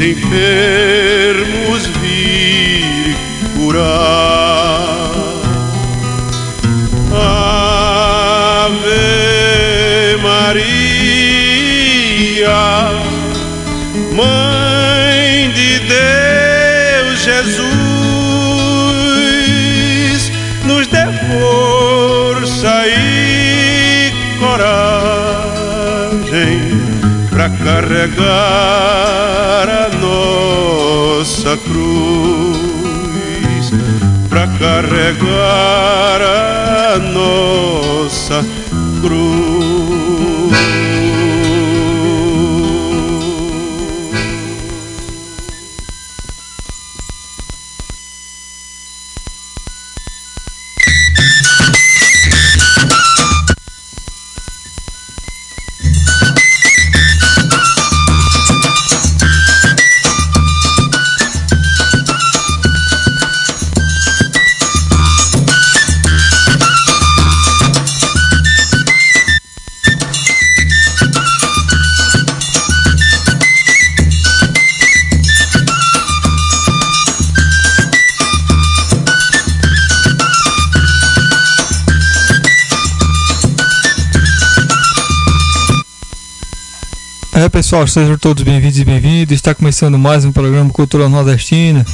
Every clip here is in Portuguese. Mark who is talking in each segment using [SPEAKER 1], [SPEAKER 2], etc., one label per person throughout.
[SPEAKER 1] os enfermos vir curar. Ave Maria, Mãe de Deus Jesus, nos dê força e coragem para carregar a nossa cruz, para carregar a nossa cruz.
[SPEAKER 2] Pessoal, sejam todos bem-vindos e bem-vindos. Está começando mais um programa Cultura Nordestina.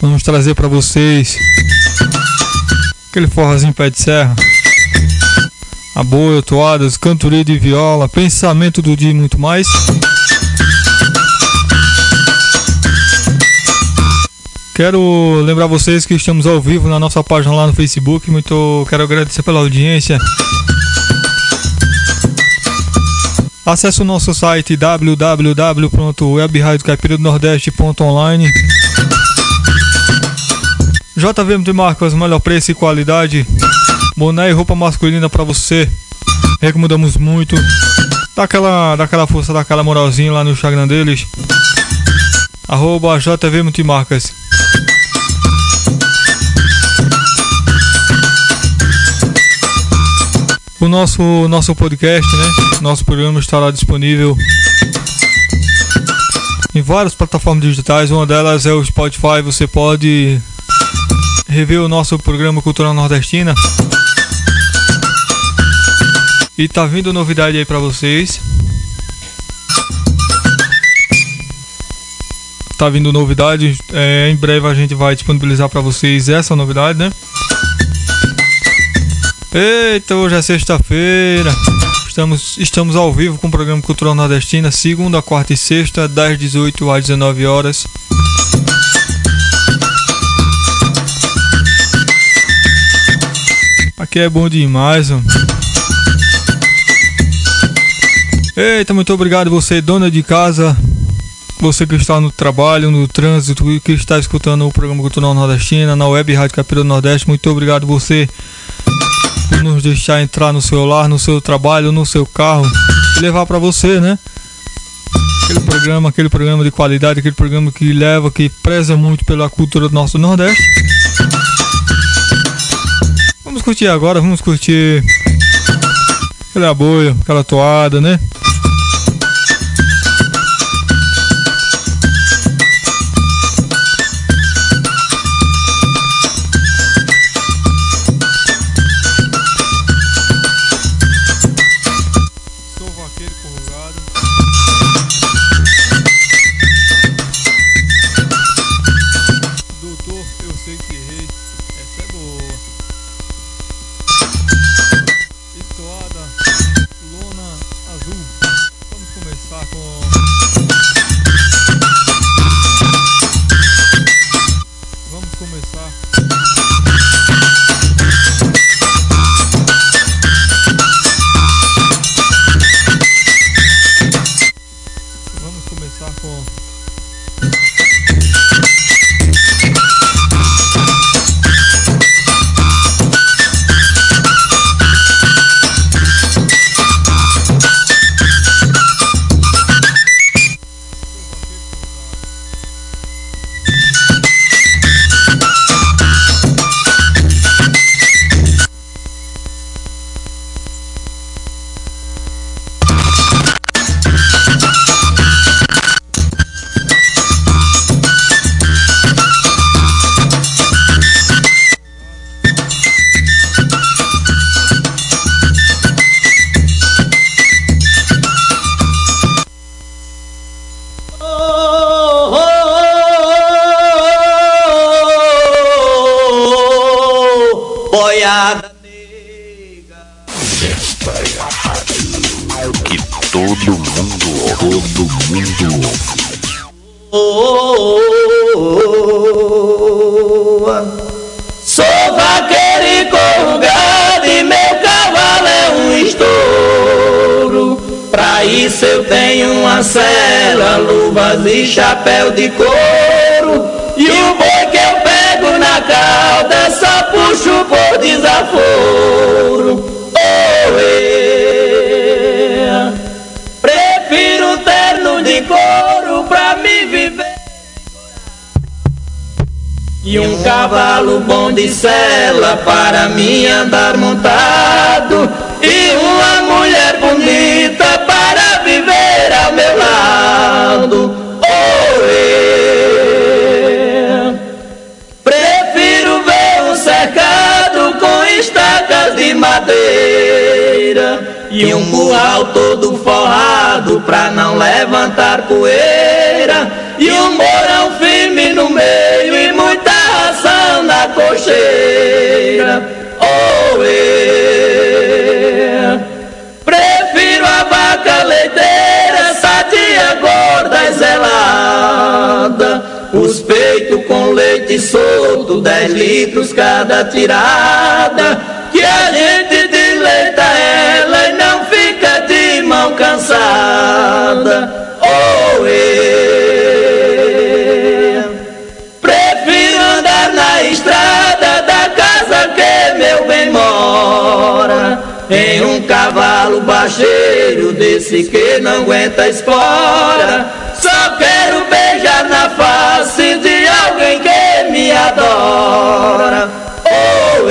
[SPEAKER 2] Vamos trazer para vocês aquele forrozinho pé de serra, a boia, toadas, cantoria de viola, pensamento do dia e muito mais. Quero lembrar vocês que estamos ao vivo na nossa página lá no Facebook. Muito quero agradecer pela audiência. Acesse o nosso site www.webradiocaipiradonordeste.online JVMT Marcas, melhor preço e qualidade. Boné e roupa masculina pra você. Recomendamos muito. Dá aquela, dá aquela força, dá aquela moralzinha lá no Instagram deles. Arroba JV Multimarcas O nosso, nosso podcast, né? Nosso programa estará disponível em várias plataformas digitais. Uma delas é o Spotify. Você pode rever o nosso programa Cultura Nordestina. E tá vindo novidade aí pra vocês. Tá vindo novidade. É, em breve a gente vai disponibilizar pra vocês essa novidade, né? Eita, hoje é sexta-feira. Estamos, estamos ao vivo com o programa Cultural Nordestina, segunda, quarta e sexta, das 18 às 19 horas. Aqui é bom demais, mano. Eita, muito obrigado você, dona de casa. Você que está no trabalho, no trânsito, que está escutando o programa Cultural Nordestina, na web Rádio Capira do Nordeste. Muito obrigado você por nos deixar entrar no seu lar, no seu trabalho, no seu carro e levar para você, né? Aquele programa, aquele programa de qualidade, aquele programa que leva, que preza muito pela cultura do nosso Nordeste. Vamos curtir agora, vamos curtir aquela boia, aquela toada, né?
[SPEAKER 3] Chapéu de couro E o boi que eu pego na cauda Só puxo por desaforo oh. Prefiro terno de couro pra me viver E um cavalo bom de sela Para me andar montado E uma mulher bonita ao meu lado Prefiro ver um cercado com estacas de madeira e um curral todo forrado pra não levantar poeira e um morão firme no meio e muita ração na cocheira. Os peitos com leite solto, dez litros cada tirada, que a gente deleita ela e não fica de mão cansada. Oh, é. Prefiro andar na estrada da casa que meu bem mora. Em um cavalo baixeiro desse que não aguenta espora. Beijar na face de alguém que me adora. Oh.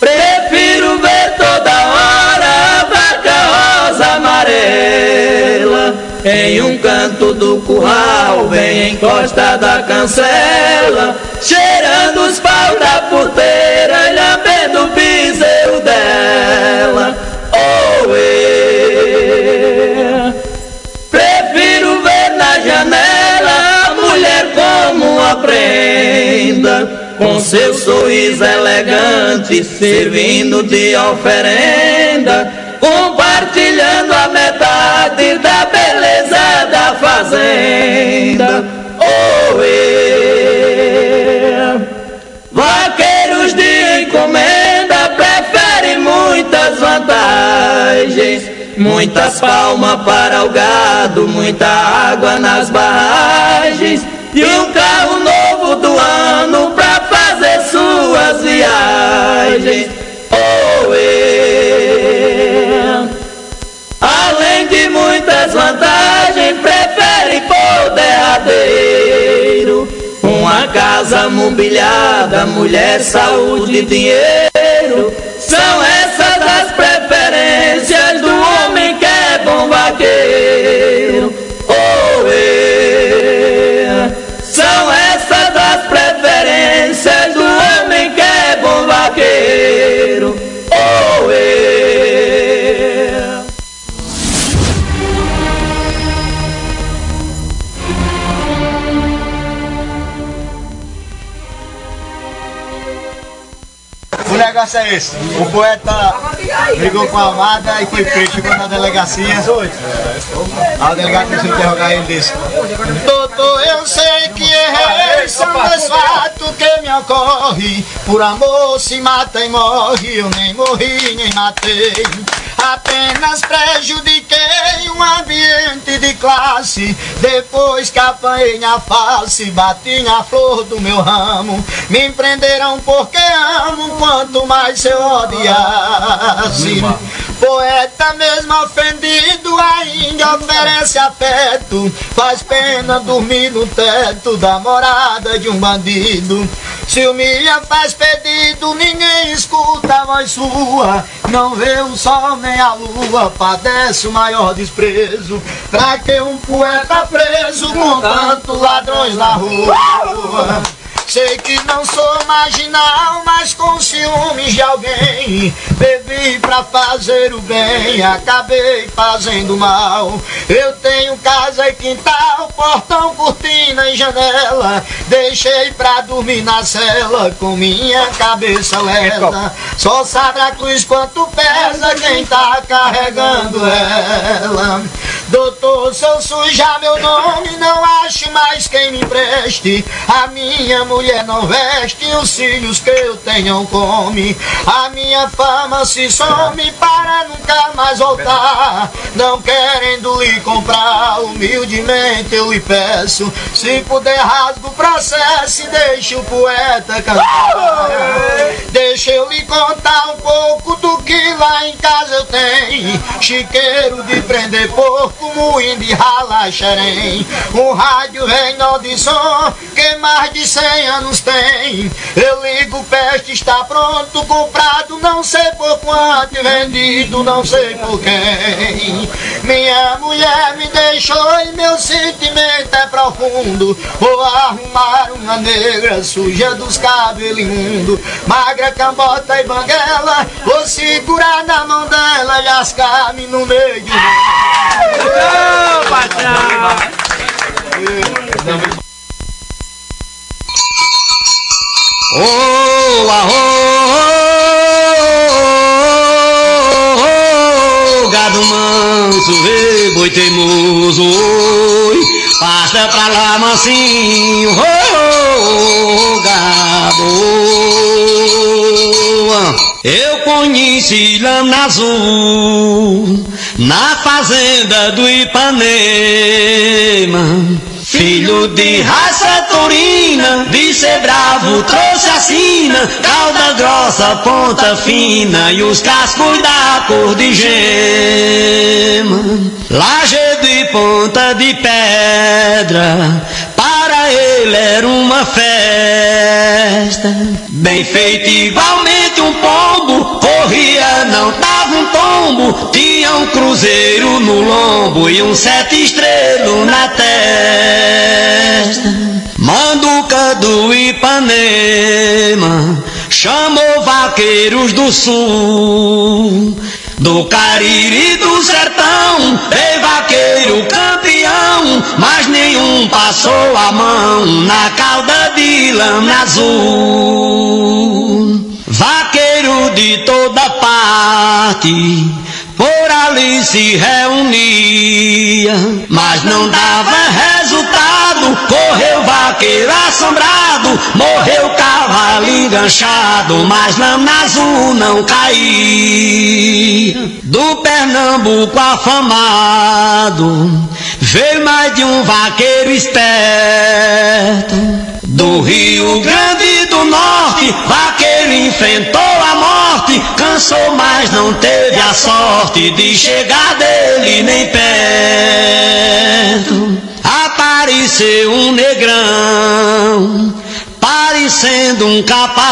[SPEAKER 3] Prefiro ver toda hora a vaca rosa amarela em um canto do curral, bem encostada a cancela, cheirando os pau da puteira prenda, com seu sorriso elegante, servindo de oferenda, compartilhando a metade da beleza da fazenda. Oh, é. Vaqueiros de encomenda preferem muitas vantagens Muitas palmas para o gado, muita água nas barragens e um carro novo do ano para fazer suas viagens. Oh, é. Além de muitas vantagens, prefere por derradeiro uma casa mobiliada, mulher, saúde e dinheiro
[SPEAKER 4] São essas é
[SPEAKER 5] esse. O poeta brigou com a amada e foi preso, chegou na delegacia. Aí o delegado começou a interrogar ele disse: Doutor, eu sei que errei, são dois fatos que me ocorrem. Por amor se mata e morre, eu nem morri, nem matei. Apenas prejudiquei um ambiente de classe. Depois que apanhei na face, bati na flor do meu ramo. Me prenderam porque amo, quanto mais eu odiasse. Poeta mesmo ofendido ainda oferece afeto. Faz pena dormir no teto da morada de um bandido. Se Mia faz pedido, ninguém escuta a voz sua. Não vê o sol nem a lua, padece o maior desprezo. Pra que um poeta preso com tantos ladrões na rua? Sei que não sou marginal, mas com ciúmes de alguém. Bebi pra fazer o bem, acabei fazendo mal. Eu tenho casa e quintal, portão, cortina e janela. Deixei pra dormir na cela com minha cabeça lela. Só sabe a cruz quanto pesa quem tá carregando ela. Doutor, se eu sujar meu nome, não ache mais quem me empreste. A minha mulher não veste, os filhos que eu tenho come. A minha fama se some para nunca mais voltar. Não querendo lhe comprar, humildemente eu lhe peço. Se puder, rasga o processo e deixe o poeta cantar. Deixa eu lhe contar um pouco do que lá em casa eu tenho. Chiqueiro de prender porco, moinho de ralar xerém. Um rádio reino de som que mais de cem anos tem. Eu ligo, peste está pronto, comprado, não sei por quanto, e vendido, não sei por quem. Minha mulher me deixou e meu sentimento é profundo. Vou arrumar uma negra suja dos cabelos imundo, magra, cambota e banguela. Vou segurar na mão dela e lascar-me no meio de
[SPEAKER 4] Oh, arro, gado manso, rei, boi teimoso, oi, pasta pra lá mansinho, oh, gado. Eu conheci lama azul na fazenda do Ipanema. Filho de raça taurina, de ser bravo, trouxe a sina, cauda grossa, ponta fina e os cascos da cor de gema. Lajedo e ponta de pedra, para ele era uma festa. Bem feito igualmente um pombo, corria, não dava um tombo, tinha um cruzeiro no lombo e um sete estrelo na testa. Manduca do Ipanema chamou vaqueiros do sul. Do Cariri do sertão, veio vaqueiro campeão, mas nenhum passou a mão na cauda de lama azul. Vaqueiro de toda parte, por ali se reunia, mas não dava resultado. Correu vaqueiro assombrado, morreu cavalo enganchado, mas lama azul não caía. Do Pernambuco afamado, veio mais de um vaqueiro esperto. Do Rio Grande do Norte, vaqueiro enfrentou a morte, cansou, mas não teve a sorte de chegar dele nem perto. Apareceu um negrão, parecendo um capataz.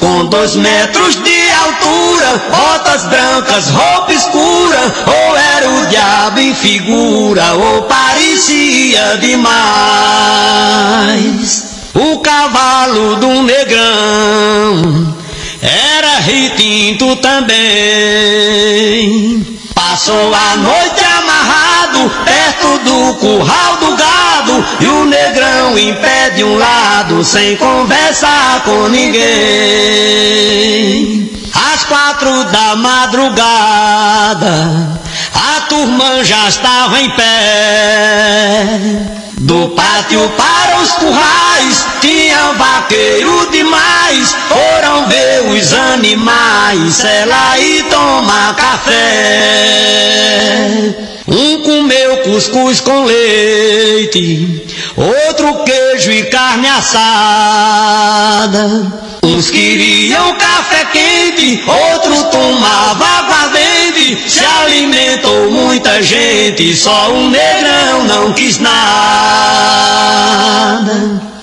[SPEAKER 4] com dois metros de altura, botas brancas, roupa escura, ou era o diabo em figura, ou parecia demais. O cavalo do negrão era retinto também. Passou a noite amarrado perto do curral do gado e o negrão em pé de um lado sem conversar com ninguém. Às quatro da madrugada a turma já estava em pé. Do pátio para os currais, tinha vaqueiro demais. Foram ver os animais, ela e tomar café. Um comeu cuscuz com leite, outro queijo e carne assada. Uns queriam café quente, outros tomavam aguardente. Se alimentou muita gente, só um negrão não quis nada.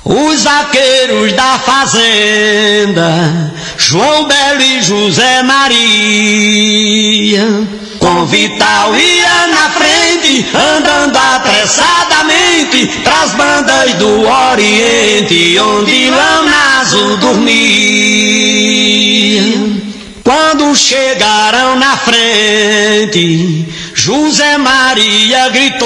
[SPEAKER 4] Os vaqueiros da fazenda, João Belo e José Maria. Com Vital ia na frente, andando apressadamente, pras bandas do Oriente, onde Lamazo dormia. Quando chegaram na frente, José Maria gritou.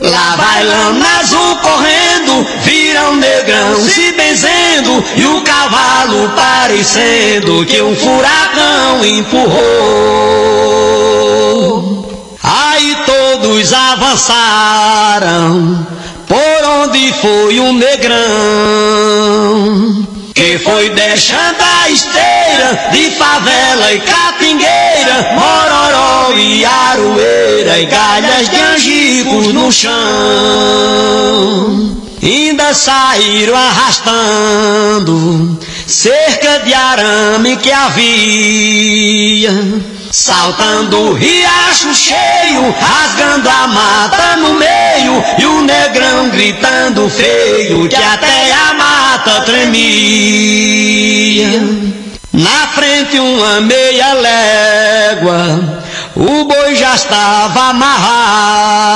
[SPEAKER 4] Lá vai lama azul correndo, vira um negrão se benzendo e o cavalo parecendo que um furacão empurrou. Avançaram por onde foi o negrão. Que foi deixando a esteira de favela e catingueira, mororó e aroeira e galhas de angicos no chão. Ainda saíram arrastando cerca de arame que havia. Saltando o riacho cheio, rasgando a mata no meio, e o negrão gritando feio, que até a mata tremia. Na frente uma meia légua, o boi já estava amarrado.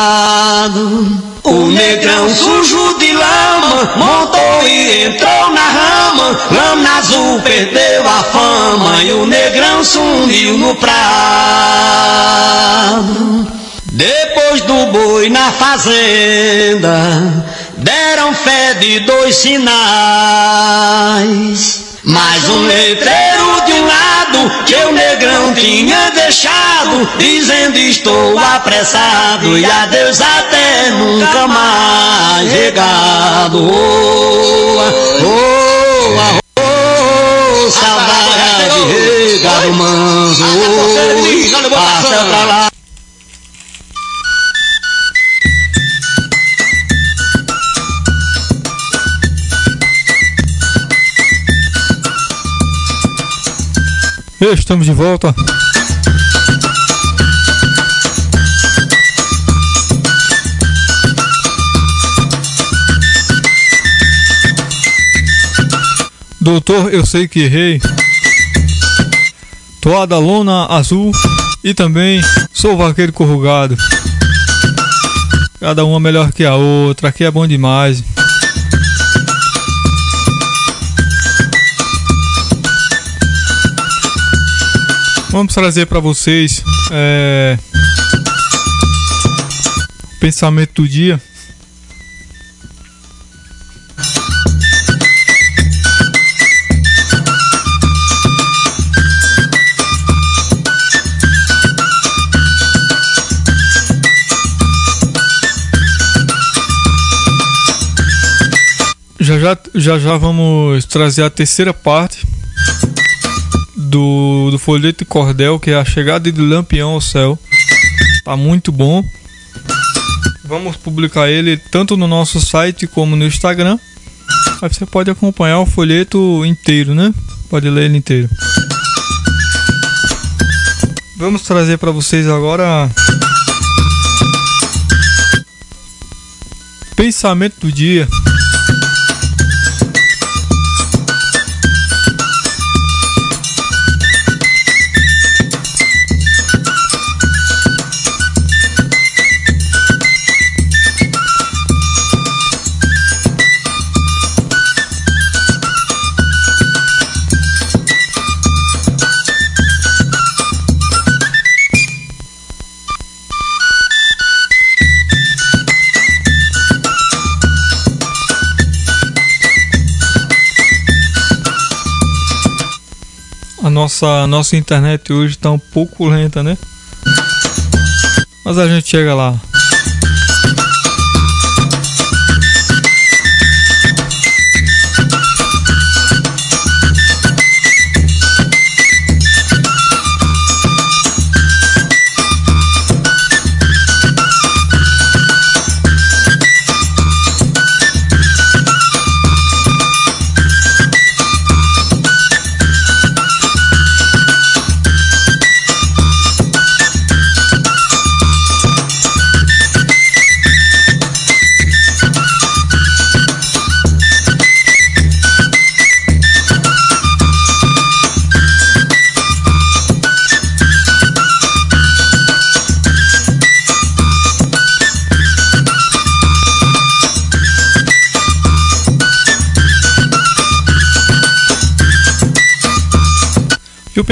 [SPEAKER 4] O negrão sujo lama montou e entrou na rama. Lama azul perdeu a fama e o negrão sumiu no prado. Depois do boi na fazenda, deram fé de dois sinais. Mais um letreiro de um lado que o negrão tinha dizendo estou apressado e adeus até nunca mais regado. Oh, oh, oh, oh, saudade regado manso, passa pra lá.
[SPEAKER 2] Estamos de volta. Doutor, eu sei que errei. Toada lona azul e também sou vaqueiro corrugado. Cada uma melhor que a outra, aqui é bom demais. Vamos trazer para vocês é, o pensamento do dia. Já já, vamos trazer a terceira parte do, do folheto de cordel, que é a chegada de Lampião ao céu. Tá muito bom. Vamos publicar ele tanto no nosso site como no Instagram. Aí você pode acompanhar o folheto inteiro, né? Pode ler ele inteiro. Vamos trazer para vocês agora pensamento do dia. Nossa, nossa internet hoje está um pouco lenta, né? Mas a gente chega lá.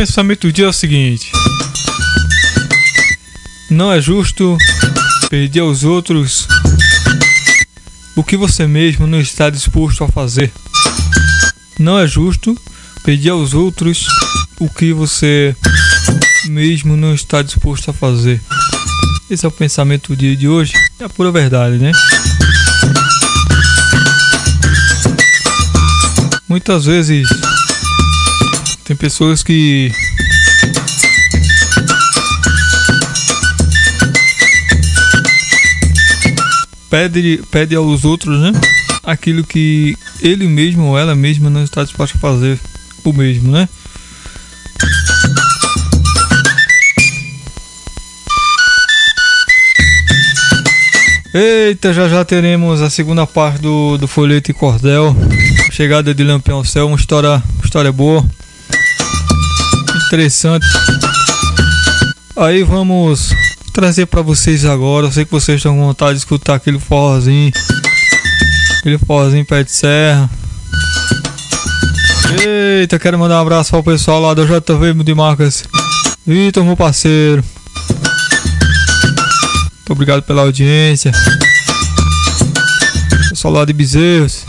[SPEAKER 2] Pensamento do dia é o seguinte: Não é justo pedir aos outros o que você mesmo não está disposto a fazer. Não é justo pedir aos outros o que você mesmo não está disposto a fazer. Esse é o pensamento do dia de hoje. É a pura verdade, né? Muitas vezes tem pessoas que pede, pede aos outros, né? Aquilo que ele mesmo ou ela mesma não está disposto a fazer o mesmo, né? Eita, já já teremos a segunda parte do, do Folheto e Cordel. Chegada de Lampião Céu, uma história, uma história boa interessante. Aí vamos trazer para vocês agora. Eu sei que vocês estão com vontade de escutar aquele forrozinho. Aquele forrozinho pé de serra. Eita, quero mandar um abraço para o pessoal lá do JV de Marcas. Vitor, meu parceiro. Muito obrigado pela audiência. Pessoal lá de Bezerros.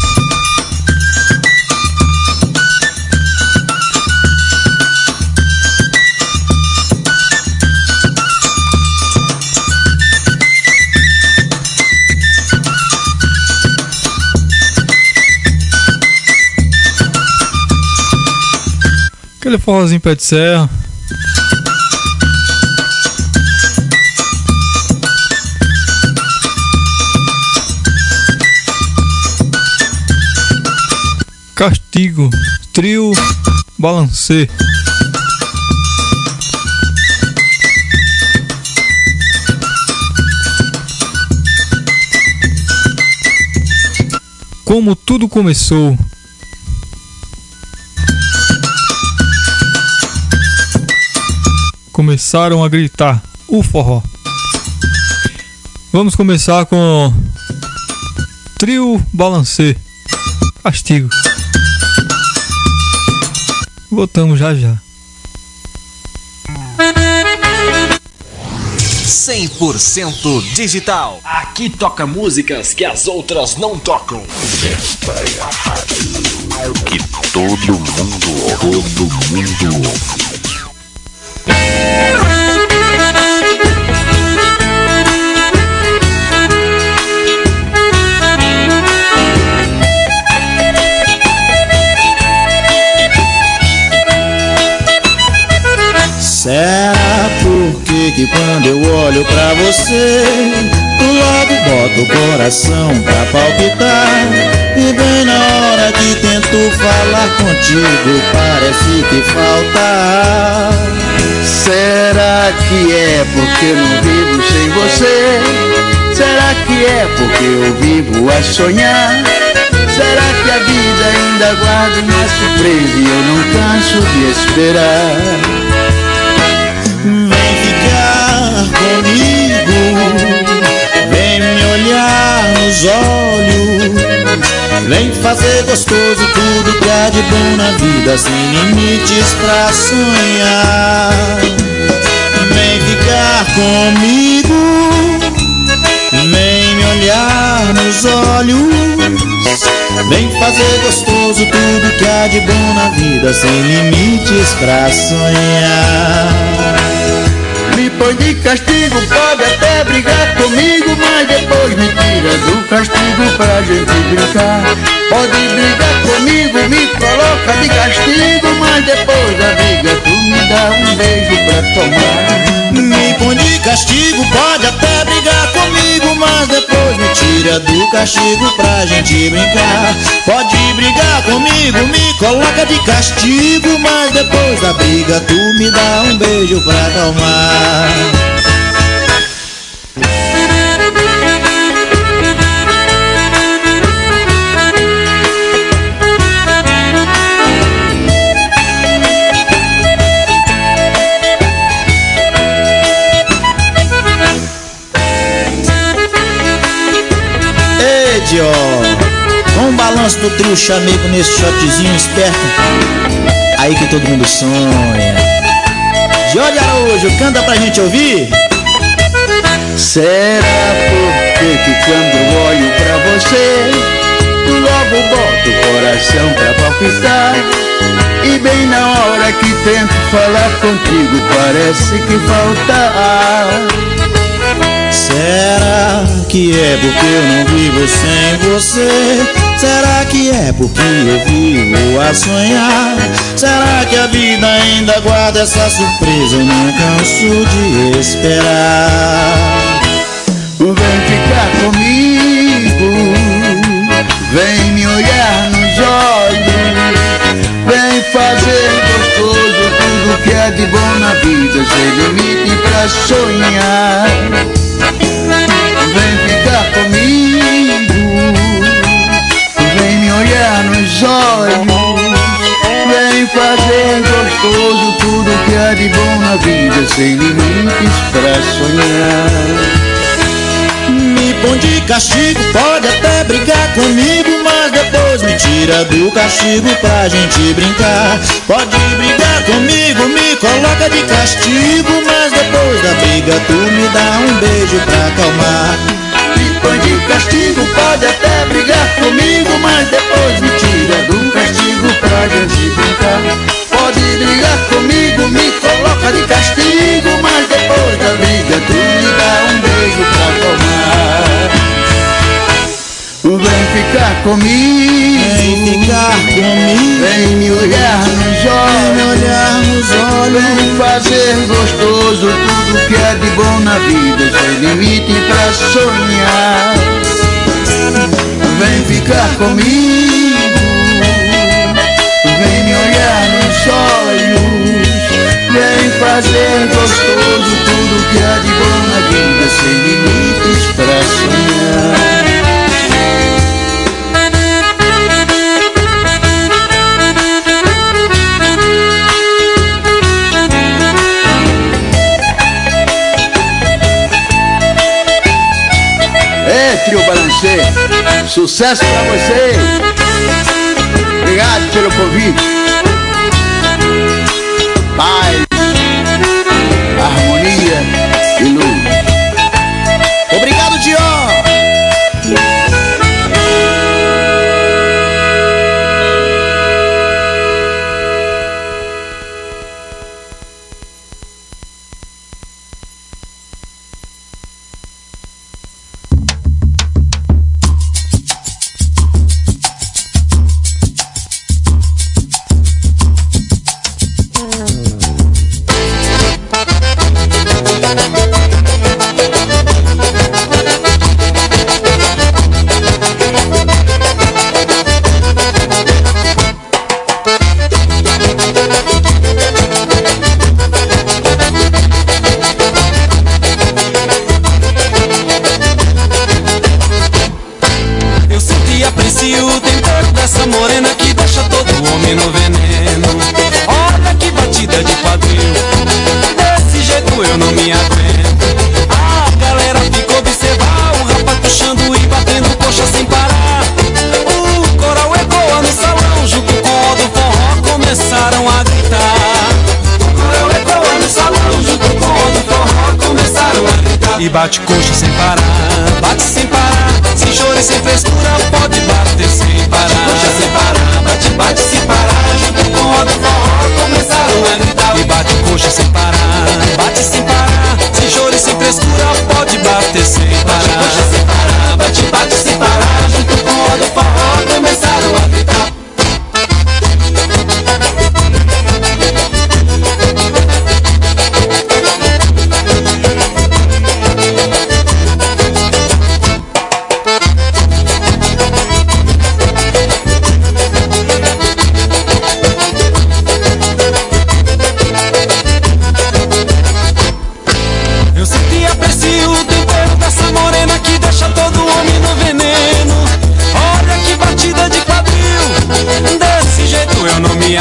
[SPEAKER 2] Aquele forrozinho pé de serra. Castigo, trio, balancê. Como tudo começou. Começaram a gritar o forró. Vamos começar com trio balancê. Castigo. Voltamos já já.
[SPEAKER 6] 100% digital.
[SPEAKER 7] Aqui toca músicas que as outras não tocam.
[SPEAKER 8] Que todo mundo, todo mundo ouve.
[SPEAKER 9] Será porque que quando eu olho pra você Logo boto o coração pra palpitar E bem na hora que tento falar contigo Parece que falta Será que é porque eu não vivo sem você? Será que é porque eu vivo a sonhar? Será que a vida ainda guarda uma surpresa e eu não canso de esperar? Vem ficar comigo, olhos, vem fazer gostoso tudo que há de bom na vida, sem limites pra sonhar. Vem ficar comigo, vem me olhar nos olhos, Vem fazer gostoso tudo que há de bom na vida, sem limites pra sonhar.
[SPEAKER 5] Põe de castigo, pode até brigar comigo, mas depois me tira do castigo pra gente brincar. Pode brigar comigo, me coloca de castigo, mas depois da briga tu me dá um beijo pra tomar.
[SPEAKER 9] Me põe de castigo, pode até brigar comigo, mas depois me tira do castigo pra gente brincar. Pode brigar comigo, me coloca de castigo, mas depois da briga tu me dá um beijo pra acalmar. Balanço do trio chamego nesse shotzinho esperto, aí que todo mundo sonha. Jorge Araújo, canta pra gente ouvir.
[SPEAKER 5] Será porque que quando olho pra você Logo boto o coração pra palpitar E bem na hora que tento falar contigo Parece que falta ar
[SPEAKER 9] Será que é porque eu não vivo sem você? Será que é porque eu vivo a sonhar? Será que a vida ainda guarda essa surpresa? Eu não canso de esperar.
[SPEAKER 5] Vem ficar comigo Vem me olhar nos olhos Vem fazer gostoso tudo que é de bom na vida Sem limite pra sonhar comigo Vem me olhar nos olhos Vem fazer gostoso tudo que há de bom na vida Sem limites pra sonhar
[SPEAKER 9] Me põe de castigo, pode até brigar comigo, mas depois me tira do castigo pra gente brincar. Pode brigar comigo, me coloca de castigo, mas depois da briga tu me dá um beijo pra acalmar.
[SPEAKER 5] Põe de castigo, pode até brigar comigo, mas depois me tira do castigo pra gente brincar. Pode brigar comigo, me coloca de castigo, mas depois da briga tu me dá um beijo pra tomar. Vem ficar comigo,
[SPEAKER 9] Vem ficar comigo,
[SPEAKER 5] vem me olhar nos
[SPEAKER 9] vem me
[SPEAKER 5] olhos.
[SPEAKER 9] olhar nos olhos.
[SPEAKER 5] Vem fazer gostoso tudo que é de bom na vida, sem limite pra sonhar. Vem ficar comigo, vem me olhar nos olhos. Vem fazer gostoso tudo que há de bom na vida, sem limites pra sonhar. Trio Balancê, sucesso pra você. Obrigado pelo convite.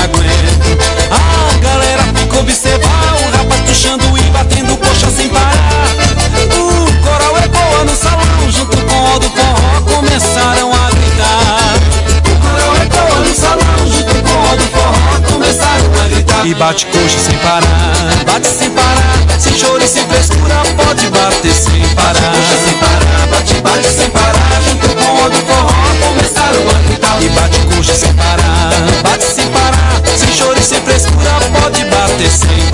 [SPEAKER 10] Aguento. A galera fica observar o rapaz puxando e batendo coxa sem parar. O coral ecoa no salão, junto com o do forró, começaram a gritar. O coral ecoa no salão, junto com o do forró, começaram a gritar. E bate coxa sem parar, bate sem parar, sem choro e sem frescura, pode bater sem parar, bater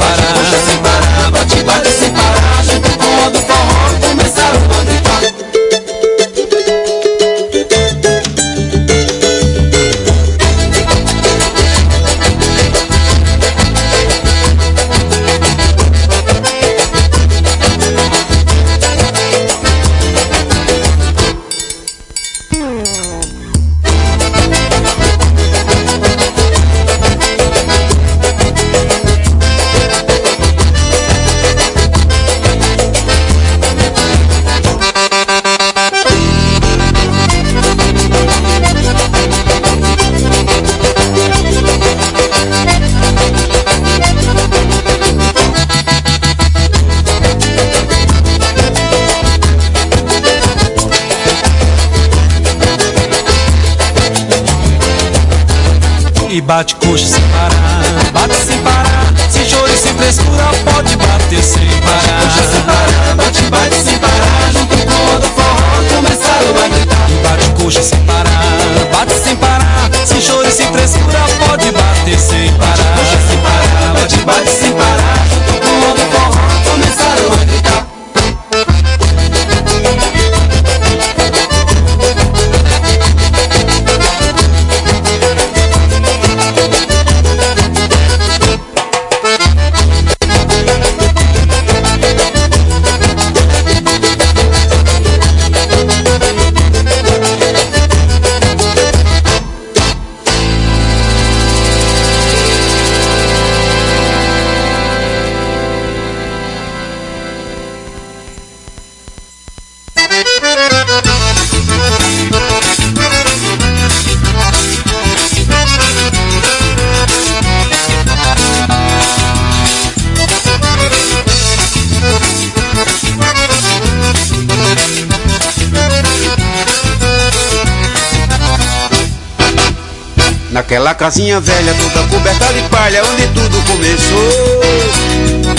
[SPEAKER 11] Naquela casinha velha, toda coberta de palha, onde tudo começou.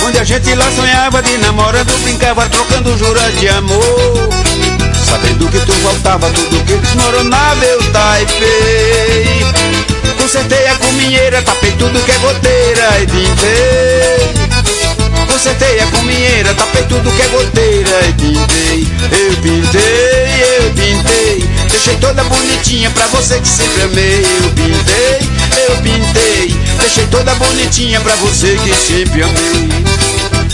[SPEAKER 11] Onde a gente lá sonhava de namorando, brincava, trocando juras de amor. Sabendo que tu voltava, tudo que desmoronava, eu taipei. Consertei a cominheira, tapei tudo que é goteira e pintei. Consertei a cominheira, tapei tudo que é goteira e pintei. Eu pintei, eu pintei. Deixei toda bonitinha pra você que sempre amei. Eu pintei, eu pintei. Deixei toda bonitinha pra você que sempre amei.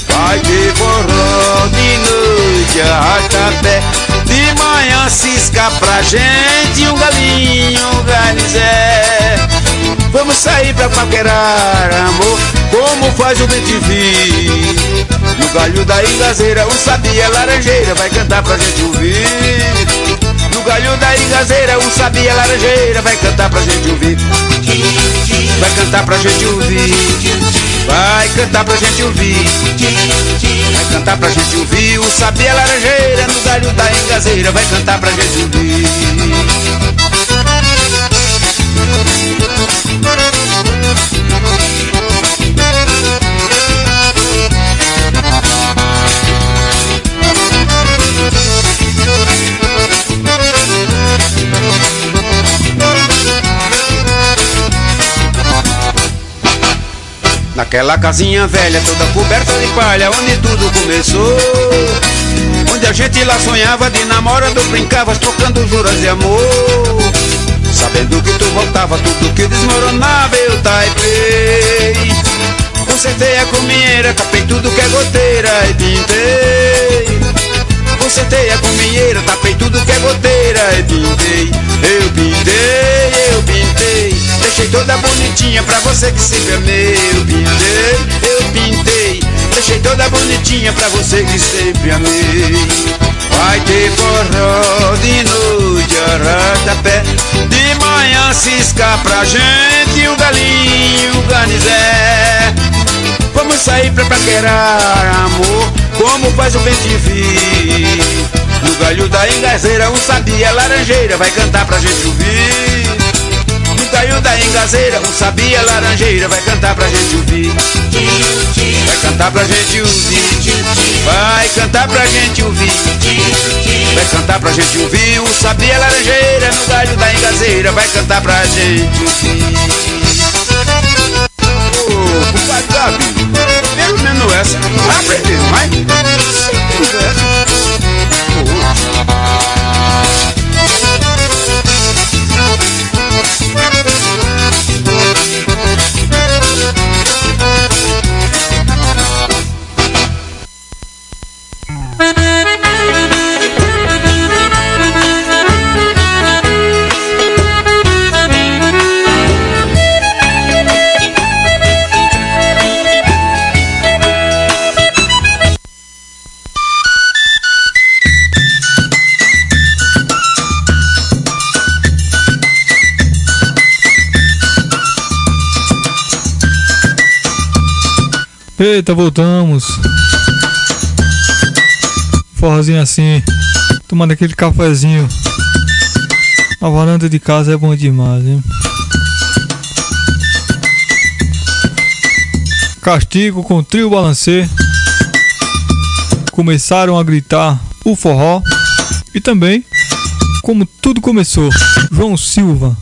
[SPEAKER 11] Vai ter forró de noite, arrasta pé. De manhã cisca pra gente um galinho, um garnizé. Vamos sair pra paquerar, amor, como faz o bem te. No galho da engazeira, o sabia laranjeira vai cantar pra gente ouvir. Galho da engazeira, o sabia laranjeira vai cantar pra gente ouvir. Vai cantar pra gente ouvir. Vai cantar pra gente ouvir. Vai cantar pra gente ouvir. O sabia laranjeira no galho da engazeira vai cantar pra gente ouvir. Naquela casinha velha, toda coberta de palha, onde tudo começou. Onde a gente lá sonhava de namorando, brincava, trocando juras de amor. Sabendo que tu voltava, tudo que desmoronava, eu taipei. Consertei a cominheira, tapei tudo que é goteira e pintei. Consertei a cominheira, tapei tudo que é goteira e pintei. Eu pintei, eu pintei. Deixei toda bonitinha pra você que sempre amei. Eu pintei, eu pintei. Deixei toda bonitinha pra você que sempre amei. Vai ter forró de noite, pé. De manhã cisca pra gente o galinho, Danizé. Vamos sair pra paquerar, amor, como faz o bem. No galho da engazeira, um sabia laranjeira vai cantar pra gente ouvir. Galho da engazeira, um sabia laranjeira vai cantar pra gente ouvir. Vai cantar pra gente ouvir. Vai cantar pra gente ouvir. Vai cantar pra gente ouvir. Um sabia laranjeira no galho da engazeira vai cantar pra gente ouvir. Ô, compadre Gabi, menos essa, vai
[SPEAKER 2] Eita, voltamos. Forrozinho assim, tomando aquele cafezinho. A varanda de casa é bom demais, hein? Castigo com trio balancê. Começaram a gritar o forró. E também, como tudo começou, João Silva.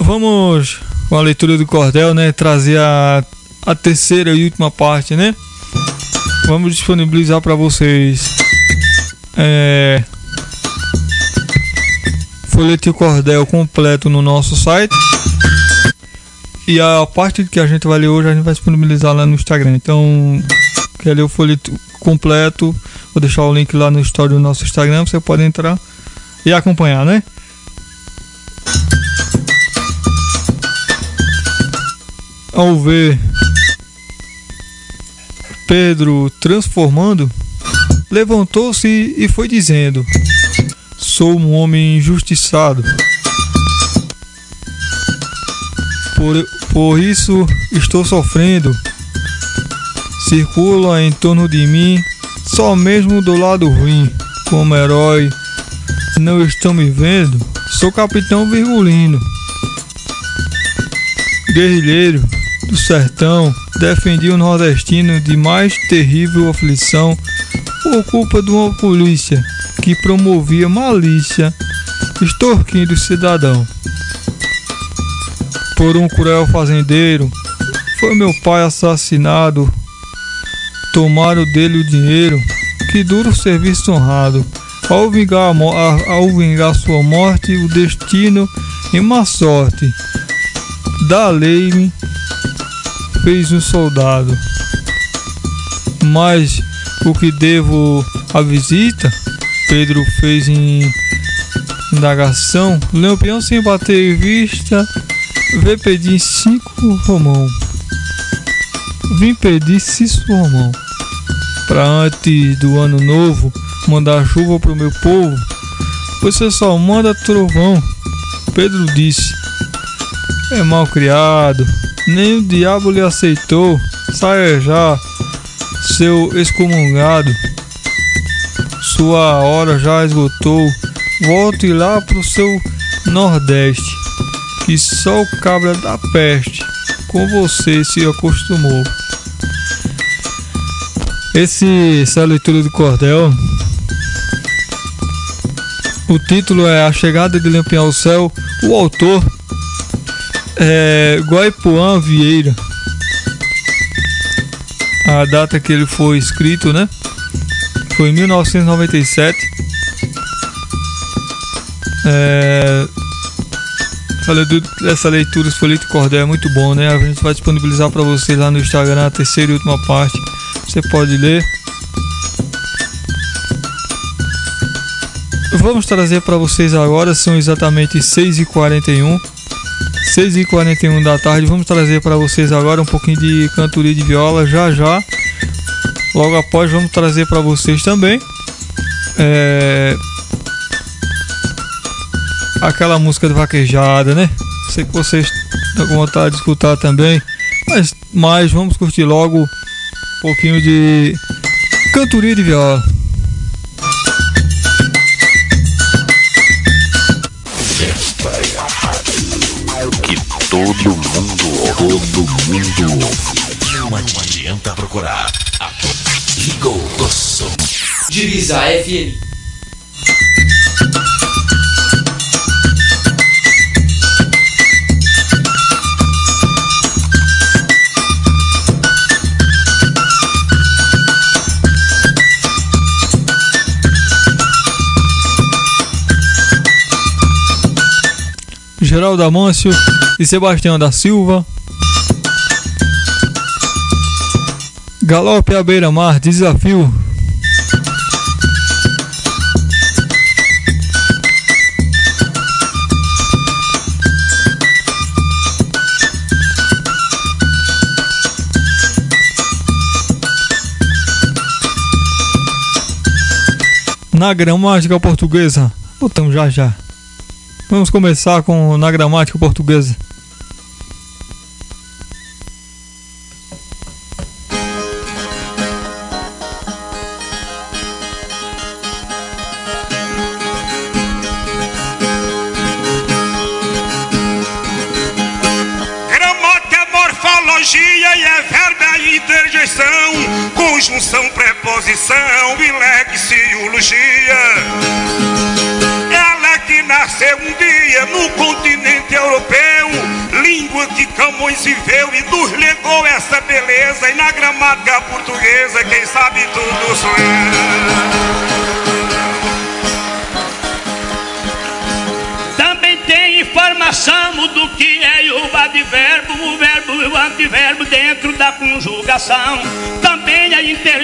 [SPEAKER 2] Vamos com a leitura do cordel, né, trazer a, a terceira e última parte, né? Vamos disponibilizar para vocês é, folheto cordel completo no nosso site. E a parte que a gente vai ler hoje a gente vai disponibilizar lá no Instagram. Então, quer ler o folheto completo? Vou deixar o link lá no story do nosso Instagram. Você pode entrar e acompanhar, né? Ao ver Pedro transformando, levantou-se e foi dizendo: Sou um homem injustiçado. Por, por isso estou sofrendo. Circula em torno de mim, só mesmo do lado ruim, como herói. Não estão me vendo? Sou capitão Virgulino. Guerrilheiro, do sertão defendia o nordestino de mais terrível aflição por culpa de uma polícia que promovia malícia, extorquindo o cidadão. Por um cruel fazendeiro, foi meu pai assassinado. Tomaram dele o dinheiro, que duro serviço honrado. Ao vingar, ao vingar sua morte, o destino em má sorte. Da lei fez um soldado. Mas o que devo à visita, Pedro fez em indagação. Lampião sem bater vista, vê pedir cinco romão. Vim pedir cinco romão. Pra antes do ano novo, mandar chuva pro meu povo. Você só manda trovão. Pedro disse: É mal criado, nem o diabo lhe aceitou. Saia já, seu excomungado. Sua hora já esgotou. Volte lá pro seu Nordeste, que só o cabra da peste com você se acostumou. Esse, essa leitura do cordel. O título é A Chegada de Lampião ao Céu. O autor é Guaipuã Vieira. A data que ele foi escrito, né? Foi em 1997. É, essa leitura, folheto de cordel é muito bom, né? A gente vai disponibilizar para vocês lá no Instagram a terceira e última parte. Você pode ler. Vamos trazer para vocês agora, são exatamente 6h41. 6h41 da tarde. Vamos trazer para vocês agora um pouquinho de cantoria de viola já já. Logo após, vamos trazer para vocês também é... aquela música de vaquejada, né? Sei que vocês estão com vontade de escutar também. Mas, mas vamos curtir logo um pouquinho de cantoria de viola.
[SPEAKER 8] Todo mundo, todo mundo ouve.
[SPEAKER 7] Não adianta procurar. Ligou o som.
[SPEAKER 12] Divisa FM.
[SPEAKER 2] Geraldo Amâncio e Sebastião da Silva. Galope à beira-mar, desafio. Na gramática portuguesa. Botamos já já. Vamos começar com na gramática portuguesa.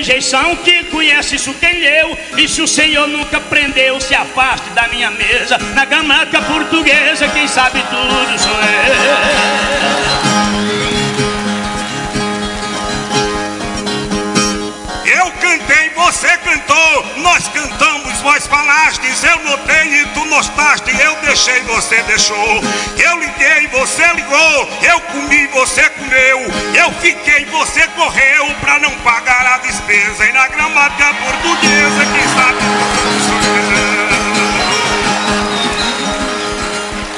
[SPEAKER 13] A interjeição que conhece isso quem leu. E se o Senhor nunca aprendeu, se afaste da minha mesa. Na gramática portuguesa, quem sabe tudo sou
[SPEAKER 14] Eu cantei, você cantou, nós cantamos, vós falastes, eu notei e tu notaste, eu deixei, você deixou. Eu liguei, você ligou, eu comi, você comeu, eu fiquei, você correu pra não pagar a despesa. E na gramática portuguesa, quem sabe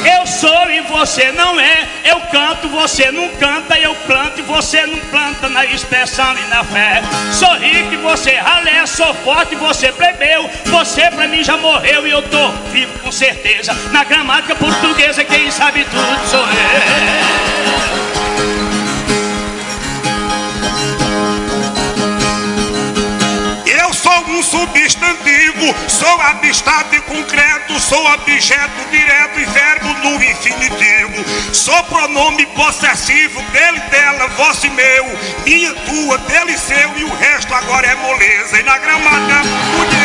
[SPEAKER 14] eu.
[SPEAKER 13] Eu sou e você não é. Eu canto, você não canta. Eu planto e você não planta. Na expressão e na fé. Sou rico e você ralé. Sou forte e você plebeu. Você pra mim já morreu e eu tô vivo com certeza. Na gramática portuguesa, quem sabe tudo sou
[SPEAKER 14] Eu substantivo, sou abstrato e concreto, sou objeto direto e verbo no infinitivo. Sou pronome possessivo, dele, dela, vosso e meu, minha, tua, dele seu, e o resto agora é moleza. E na gramática portuguesa,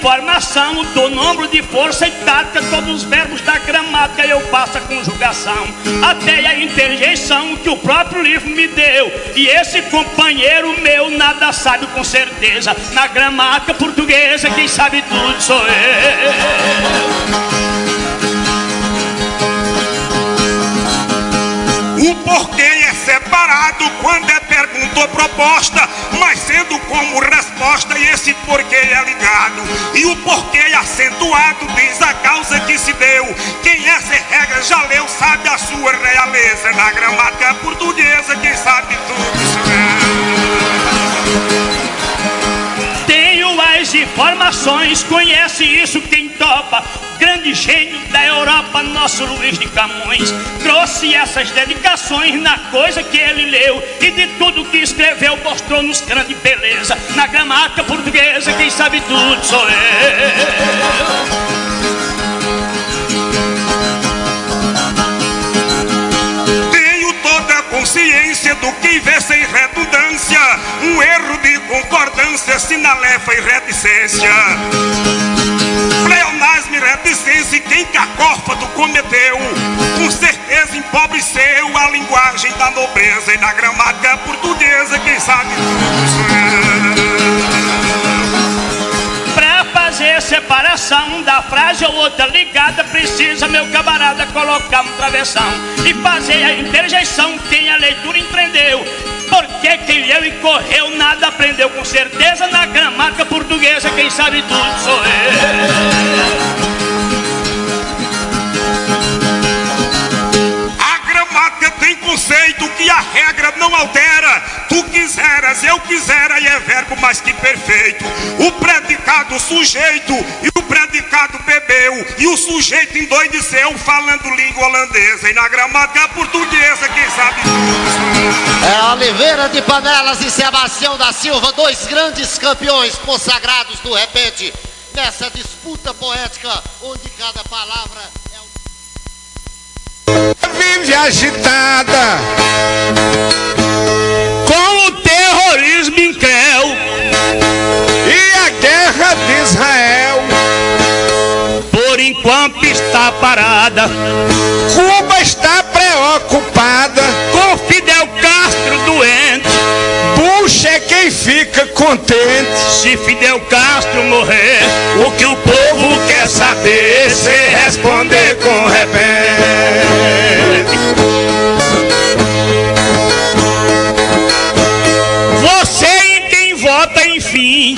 [SPEAKER 13] informação do número de força e tática, todos os verbos da gramática eu faço a conjugação, até a interjeição que o próprio livro me deu. E esse companheiro meu nada sabe com certeza. Na gramática portuguesa, quem sabe tudo sou
[SPEAKER 14] O porquê é separado quando é pergunta ou proposta, mas sendo como resposta, e esse porquê é ligado. E o porquê é acentuado diz a causa que se deu. Quem essa regra já leu sabe a sua realeza. Na gramática portuguesa, quem sabe tudo sou eu.
[SPEAKER 13] As informações, conhece isso quem topa. Grande gênio da Europa, nosso Luiz de Camões. Trouxe essas dedicações na coisa que ele leu. E de tudo que escreveu, mostrou-nos grande beleza. Na gramática portuguesa, quem sabe tudo sou
[SPEAKER 14] a consciência do que vê sem redundância. Um erro de concordância, é sinalefa e reticência. Pleonasmo e reticência, e quem cacófato cometeu, com certeza empobreceu a linguagem da nobreza e da gramática portuguesa, quem sabe tudo é. Pra
[SPEAKER 15] fazer separação da frase ou outra ligada, precisa, meu camarada, colocar um travessão e fazer a interjeição. Quem a leitura empreendeu porque leu e correu nada aprendeu com certeza na gramática portuguesa. Quem sabe tudo sou eu.
[SPEAKER 14] Tem conceito que a regra não altera. Tu quiseras, eu quisera, e é verbo mais que perfeito. O predicado sujeito e o predicado bebeu, e o sujeito endoideceu falando língua holandesa. E na gramática portuguesa, quem sabe
[SPEAKER 16] É Oliveira de Panelas e Sebastião da Silva, dois grandes campeões consagrados do repente nessa disputa poética onde cada palavra
[SPEAKER 17] vive agitada
[SPEAKER 15] com o terrorismo incréu
[SPEAKER 17] e a guerra de Israel.
[SPEAKER 15] Por enquanto está parada.
[SPEAKER 17] Cuba Quem fica contente
[SPEAKER 15] se Fidel Castro morrer. O que o povo quer saber, se responder com repente. Você em quem vota, enfim,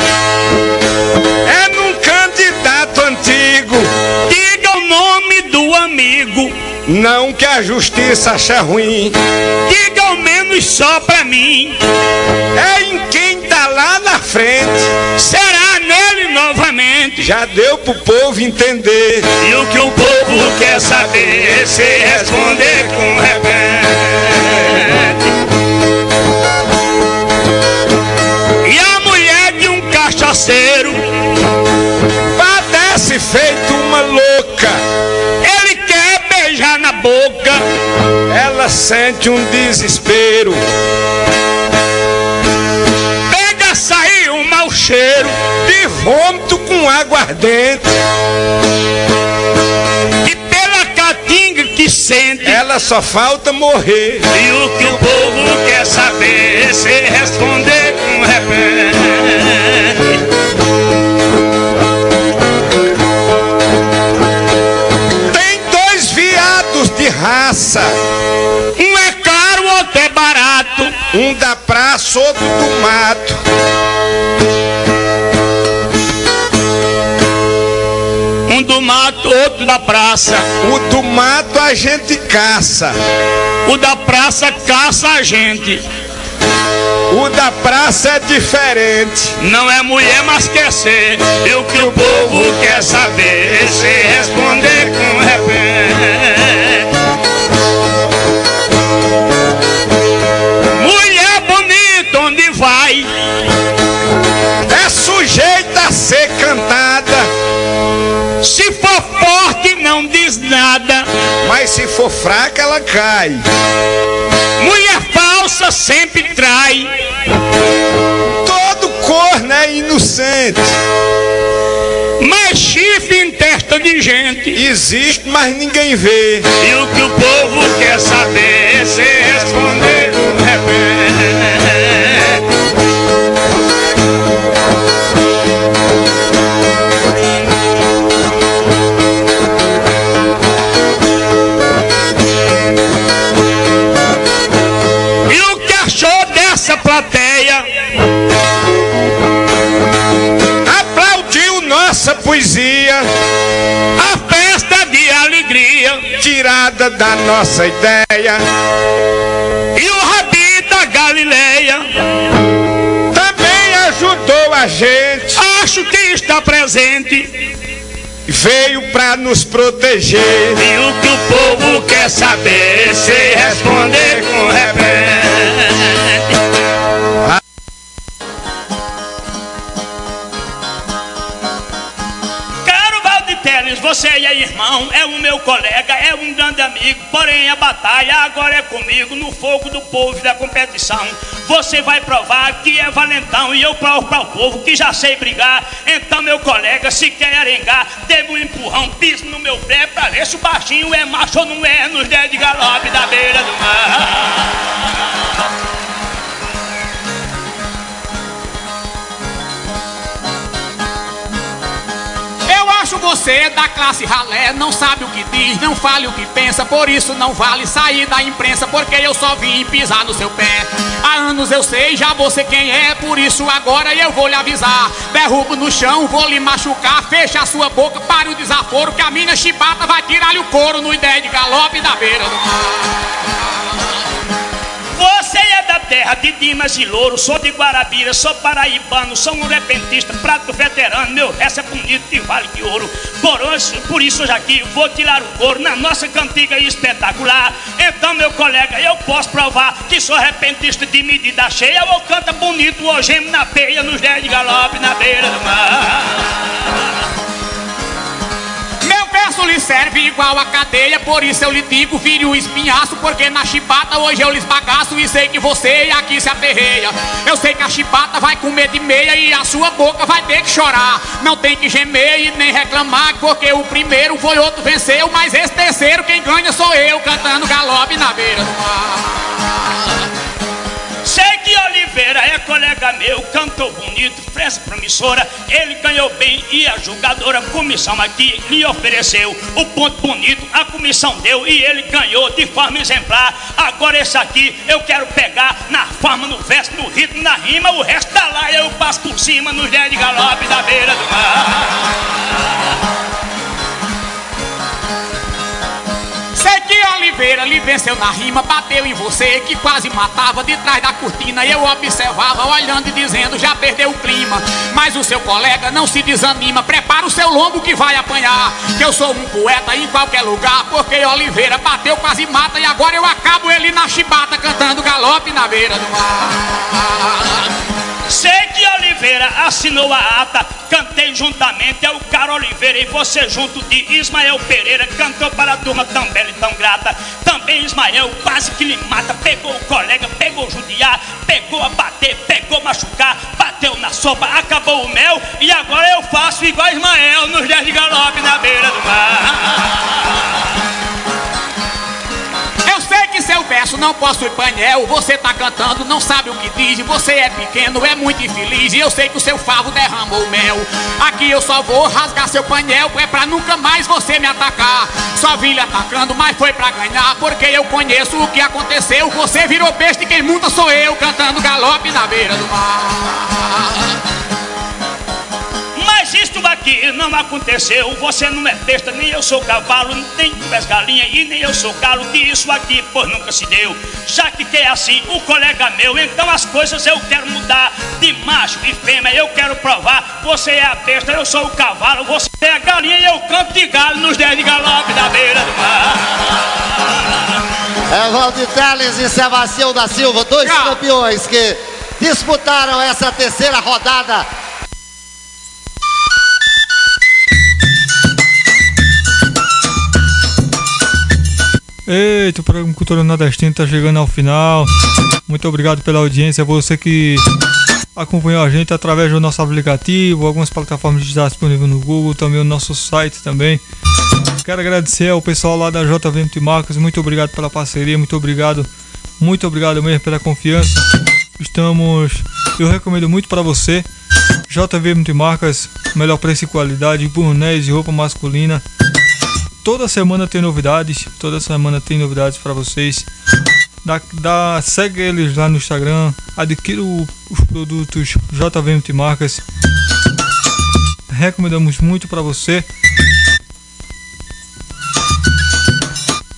[SPEAKER 17] Não que a justiça acha ruim.
[SPEAKER 15] Diga ao menos só pra mim.
[SPEAKER 17] É em quem tá lá na frente.
[SPEAKER 15] Será nele novamente.
[SPEAKER 17] Já deu pro povo entender.
[SPEAKER 15] E o que o povo quer saber, se responder com repente. E a mulher de um cachaceiro
[SPEAKER 17] padece feito sente um desespero.
[SPEAKER 15] Pega sair um mau cheiro
[SPEAKER 17] de vômito com aguardente.
[SPEAKER 15] E pela catinga que sente,
[SPEAKER 17] ela só falta morrer.
[SPEAKER 15] E o que o povo quer saber, se responder com repente.
[SPEAKER 17] de raça.
[SPEAKER 15] Um é caro, outro é barato.
[SPEAKER 17] Um da praça, outro do mato.
[SPEAKER 15] Um do mato, outro da praça.
[SPEAKER 17] O do mato a gente caça.
[SPEAKER 15] O da praça caça a gente.
[SPEAKER 17] O da praça é diferente.
[SPEAKER 15] Não é mulher, mas quer ser. E o que o povo quer saber, se responder com repente. Se for
[SPEAKER 17] fraca, ela cai.
[SPEAKER 15] Mulher falsa sempre trai.
[SPEAKER 17] Todo corno é inocente.
[SPEAKER 15] Mas chifre em testa de gente.
[SPEAKER 17] Existe, mas ninguém vê.
[SPEAKER 15] E o que o povo quer saber é se responder
[SPEAKER 17] nossa ideia.
[SPEAKER 15] E o Rabi da Galileia
[SPEAKER 17] também ajudou a gente.
[SPEAKER 15] Acho que está presente.
[SPEAKER 17] Veio para nos proteger.
[SPEAKER 15] E o que o povo quer saber, se responder com repente. Você é irmão, é o meu colega, é um grande amigo. Porém, a batalha agora é comigo, no fogo do povo e da competição. Você vai provar que é valentão e eu provo para o povo que já sei brigar. Então, meu colega, se quer arengar, dê um empurrão, pise no meu pé pra ver se o baixinho é macho ou não é nos dedos de galope da beira do mar.
[SPEAKER 18] Você é da classe ralé, não sabe o que diz, não fale o que pensa, por isso não vale sair da imprensa, porque eu só vim pisar no seu pé. Há anos eu sei, já você quem é, por isso agora eu vou lhe avisar. Derrubo no chão, vou lhe machucar, fecha a sua boca, pare o desaforo, que a minha chibata vai tirar-lhe o couro no ideia de galope da beira do mar.
[SPEAKER 13] Terra de Dimas e Louro, sou de Guarabira, sou paraibano, sou um repentista, prato veterano, meu resto é bonito de vale de ouro. Por, hoje, por isso hoje aqui vou tirar o couro na nossa cantiga espetacular. Então, meu colega, eu posso provar que sou repentista de medida cheia, eu canta bonito, o gemo na peia, nos dez de galope na beira do mar.
[SPEAKER 18] Verso lhe serve igual a cadeia, por isso eu lhe digo, vire o espinhaço, porque na chibata hoje eu lhes bagaço e sei que você aqui se aperreia. Eu sei que a chibata vai comer de meia e a sua boca vai ter que chorar. Não tem que gemer e nem reclamar, porque o primeiro foi outro venceu, mas esse terceiro quem ganha sou eu, cantando galope na beira do mar.
[SPEAKER 13] Oliveira é colega meu, cantou bonito, fresca promissora. Ele ganhou bem e a julgadora, comissão aqui lhe ofereceu o ponto bonito, a comissão deu e ele ganhou de forma exemplar. Agora esse aqui eu quero pegar na forma, no verso, no ritmo, na rima, o resto tá lá eu passo por cima dez de galope da beira do mar.
[SPEAKER 18] Oliveira lhe venceu na rima, bateu em você que quase matava de trás da cortina. Eu observava, olhando e dizendo, já perdeu o clima. Mas o seu colega não se desanima, prepara o seu lombo que vai apanhar. Que eu sou um poeta em qualquer lugar, porque Oliveira bateu, quase mata. E agora eu acabo ele na chibata, cantando galope na beira do mar.
[SPEAKER 13] Sei que Oliveira assinou a ata, cantei juntamente, é o cara Oliveira e você junto de Ismael Pereira, cantou para a turma tão bela e tão grata. Também Ismael quase que lhe mata, pegou o colega, pegou o judiar, pegou a bater, pegou machucar, bateu na sopa, acabou o mel e agora eu faço igual Ismael nos 10 de galope na beira do mar.
[SPEAKER 18] Seu verso não possui painel. Você tá cantando, não sabe o que diz. Você é pequeno, é muito infeliz. E eu sei que o seu favo derramou mel. Aqui eu só vou rasgar seu painel. É pra nunca mais você me atacar. Só vim lhe atacando, mas foi pra ganhar. Porque eu conheço o que aconteceu. Você virou besta e quem monta sou eu. Cantando galope na beira do mar.
[SPEAKER 13] Aqui não aconteceu. Você não é besta, nem eu sou cavalo, nem tu és galinha e nem eu sou galo. Que isso aqui, pois nunca se deu. Já que quer assim o colega meu, então as coisas eu quero mudar. De macho e fêmea eu quero provar. Você é a besta, eu sou o cavalo. Você é a galinha e eu canto de galo nos 10 de galope da beira do mar.
[SPEAKER 16] É Valdir Teles e Sebastião da Silva, dois campeões que disputaram essa terceira rodada.
[SPEAKER 2] Eita, o programa Cultura Nordestina está chegando ao final. Muito obrigado pela audiência. Você que acompanhou a gente através do nosso aplicativo, algumas plataformas digitais disponíveis no Google, também o nosso site também. Quero agradecer ao pessoal lá da JV Multimarcas. Muito obrigado pela parceria. Muito obrigado. Muito obrigado mesmo pela confiança. Estamos. Eu recomendo muito para você. JV Multimarcas, melhor preço e qualidade, bonés e roupa masculina. Toda semana tem novidades, toda semana tem novidades para vocês. Dá, dá, segue eles lá no Instagram, adquira o- os produtos JV Multimarcas. Recomendamos muito para você.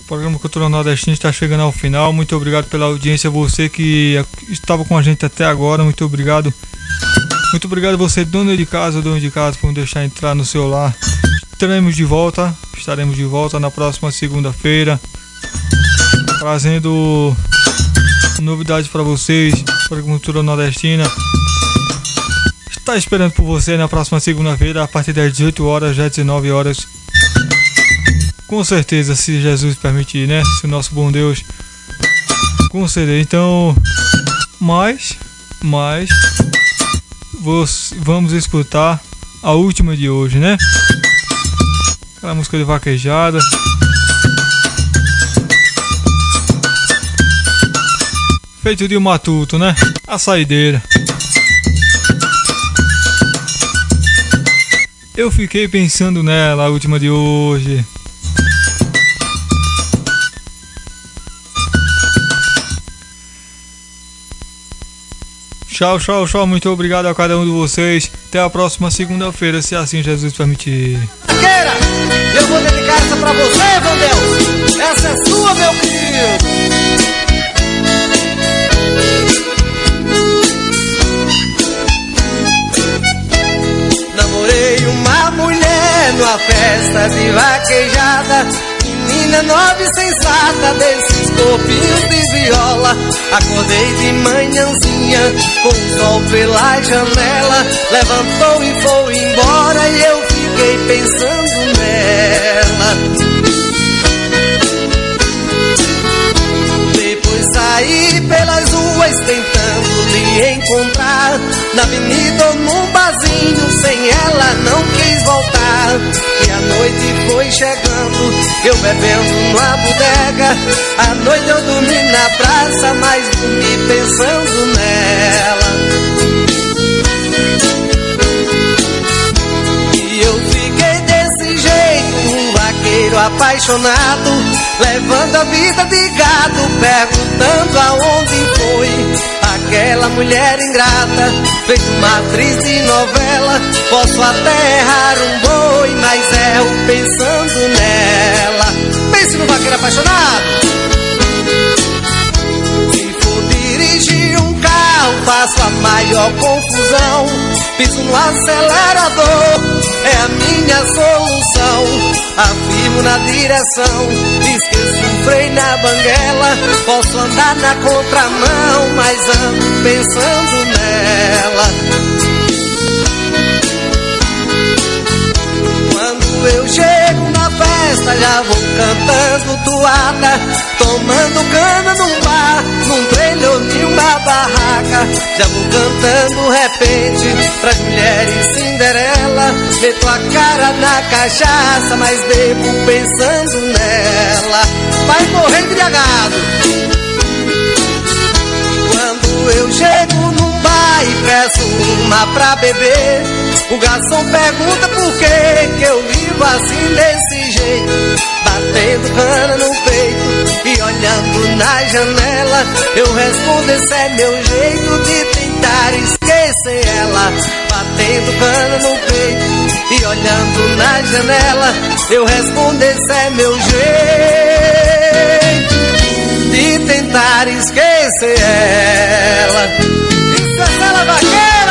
[SPEAKER 2] O programa Cultural Nordestino está chegando ao final. Muito obrigado pela audiência. Você que estava com a gente até agora, muito obrigado. Muito obrigado você, dona de casa, dono de casa, por me deixar entrar no seu lar. Estaremos de volta, estaremos de volta na próxima segunda-feira, trazendo novidades para vocês, para a cultura nordestina. Está esperando por você na próxima segunda-feira, a partir das 18 horas, já 19 horas. Com certeza, se Jesus permitir, né? Se o nosso bom Deus conceder. Então, mas, mas, vamos escutar a última de hoje, né? Aquela música de vaquejada. Feito de um matuto, né? A saideira. Eu fiquei pensando nela, a última de hoje. Tchau, tchau, tchau. Muito obrigado a cada um de vocês. Até a próxima segunda-feira, se assim Jesus permitir.
[SPEAKER 5] Queira, eu vou dedicar essa pra você, Deus. Essa é sua, meu querido. Namorei uma mulher numa festa de vaquejada menina nova e sensata desses corpinhos de viola. Acordei de manhãzinha com o sol pela janela. Levantou e foi embora e eu fiquei pensando nela. Saí pelas ruas tentando lhe encontrar. Na avenida ou num barzinho, sem ela não quis voltar. E a noite foi chegando, eu bebendo numa bodega. À noite eu dormi na praça, mas dormi pensando nela. E eu fiquei desse jeito, vaqueiro apaixonado, vida de gado, perguntando aonde foi aquela mulher ingrata, feito uma atriz de novela. Posso até errar um boi, mas é o pensando nela. Pense no vaqueiro apaixonado. Se for dirigir faço a maior confusão. Piso no acelerador, é a minha solução. Afirmo na direção, esqueço o freio na banguela. Posso andar na contramão, mas ando pensando nela. Quando eu chego na festa, já vou cantando toada, tomando cana num uma barraca. Já vou cantando repente pras mulheres Cinderela. Meto a cara na cachaça, mas bebo pensando nela. Vai morrer embriagado. Quando eu chego num bar e peço uma pra beber, o garçom pergunta por que que eu vivo assim desse jeito, batendo cana no peito olhando na janela. Eu respondo esse é meu jeito de tentar esquecer ela, batendo cana no peito e olhando na janela. Eu respondo esse é meu jeito de tentar esquecer ela. Isso é ela, vaqueiro.